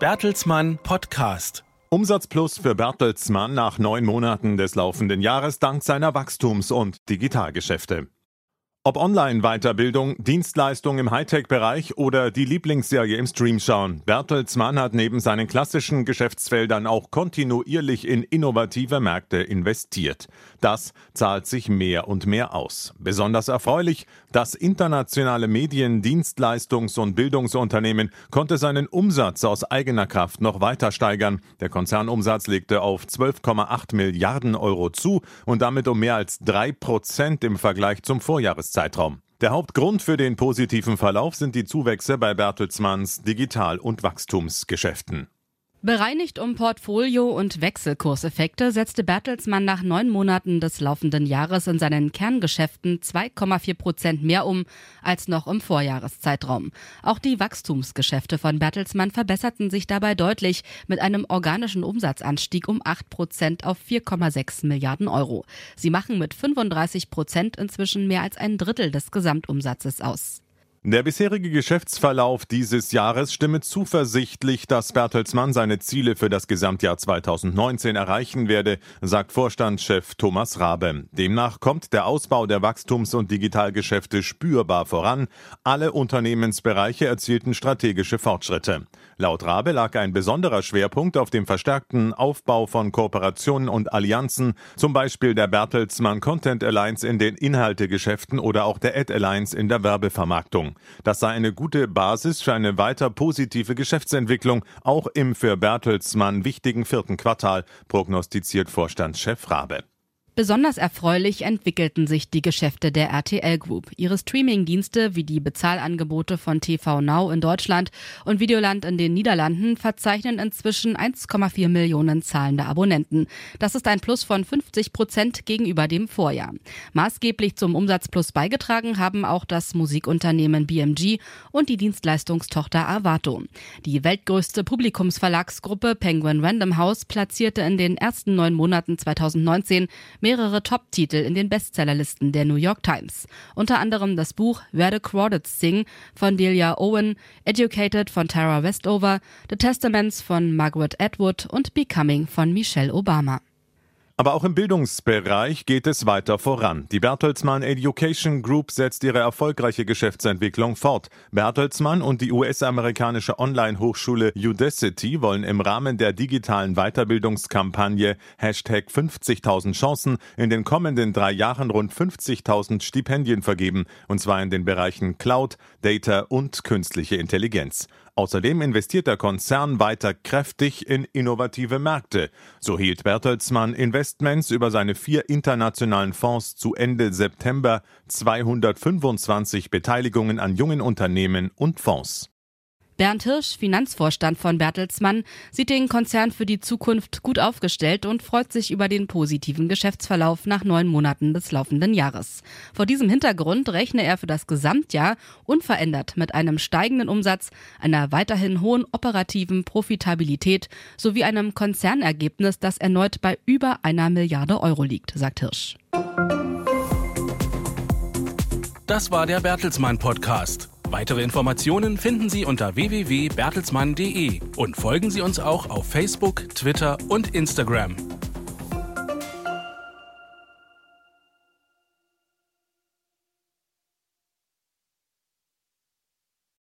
Bertelsmann Podcast. Umsatz plus für Bertelsmann nach neun Monaten des laufenden Jahres dank seiner Wachstums- und Digitalgeschäfte. Ob Online-Weiterbildung, Dienstleistung im Hightech-Bereich oder die Lieblingsserie im Stream schauen, Bertelsmann hat neben seinen klassischen Geschäftsfeldern auch kontinuierlich in innovative Märkte investiert. Das zahlt sich mehr und mehr aus. Besonders erfreulich, das internationale Medien-, Dienstleistungs- und Bildungsunternehmen konnte seinen Umsatz aus eigener Kraft noch weiter steigern. Der Konzernumsatz legte auf 12,8 Milliarden Euro zu und damit um mehr als drei Prozent im Vergleich zum Vorjahreszeitraum. Zeitraum. Der Hauptgrund für den positiven Verlauf sind die Zuwächse bei Bertelsmanns Digital- und Wachstumsgeschäften. Bereinigt um Portfolio- und Wechselkurseffekte setzte Bertelsmann nach neun Monaten des laufenden Jahres in seinen Kerngeschäften 2,4 Prozent mehr um als noch im Vorjahreszeitraum. Auch die Wachstumsgeschäfte von Bertelsmann verbesserten sich dabei deutlich mit einem organischen Umsatzanstieg um 8 Prozent auf 4,6 Milliarden Euro. Sie machen mit 35 Prozent inzwischen mehr als ein Drittel des Gesamtumsatzes aus. Der bisherige Geschäftsverlauf dieses Jahres stimme zuversichtlich, dass Bertelsmann seine Ziele für das Gesamtjahr 2019 erreichen werde, sagt Vorstandschef Thomas Rabe. Demnach kommt der Ausbau der Wachstums- und Digitalgeschäfte spürbar voran. Alle Unternehmensbereiche erzielten strategische Fortschritte. Laut Rabe lag ein besonderer Schwerpunkt auf dem verstärkten Aufbau von Kooperationen und Allianzen, zum Beispiel der Bertelsmann Content Alliance in den Inhaltegeschäften oder auch der Ad Alliance in der Werbevermarktung. Das sei eine gute Basis für eine weiter positive Geschäftsentwicklung, auch im für Bertelsmann wichtigen vierten Quartal, prognostiziert Vorstandschef Rabe. Besonders erfreulich entwickelten sich die Geschäfte der RTL Group. Ihre Streaming-Dienste wie die Bezahlangebote von TV Now in Deutschland und Videoland in den Niederlanden verzeichnen inzwischen 1,4 Millionen zahlende Abonnenten. Das ist ein Plus von 50 Prozent gegenüber dem Vorjahr. Maßgeblich zum Umsatzplus beigetragen haben auch das Musikunternehmen BMG und die Dienstleistungstochter Avato. Die weltgrößte Publikumsverlagsgruppe Penguin Random House platzierte in den ersten neun Monaten 2019 mehrere Top-Titel in den Bestsellerlisten der New York Times. Unter anderem das Buch Where the Crawdads Sing von Delia Owen, Educated von Tara Westover, The Testaments von Margaret Atwood und Becoming von Michelle Obama. Aber auch im Bildungsbereich geht es weiter voran. Die Bertelsmann Education Group setzt ihre erfolgreiche Geschäftsentwicklung fort. Bertelsmann und die US-amerikanische Online-Hochschule Udacity wollen im Rahmen der digitalen Weiterbildungskampagne Hashtag 50.000 Chancen in den kommenden drei Jahren rund 50.000 Stipendien vergeben, und zwar in den Bereichen Cloud, Data und künstliche Intelligenz. Außerdem investiert der Konzern weiter kräftig in innovative Märkte. So hielt Bertelsmann Investments über seine vier internationalen Fonds zu Ende September 225 Beteiligungen an jungen Unternehmen und Fonds. Bernd Hirsch, Finanzvorstand von Bertelsmann, sieht den Konzern für die Zukunft gut aufgestellt und freut sich über den positiven Geschäftsverlauf nach neun Monaten des laufenden Jahres. Vor diesem Hintergrund rechne er für das Gesamtjahr unverändert mit einem steigenden Umsatz, einer weiterhin hohen operativen Profitabilität sowie einem Konzernergebnis, das erneut bei über einer Milliarde Euro liegt, sagt Hirsch. Das war der Bertelsmann Podcast. Weitere Informationen finden Sie unter www.bertelsmann.de und folgen Sie uns auch auf Facebook, Twitter und Instagram.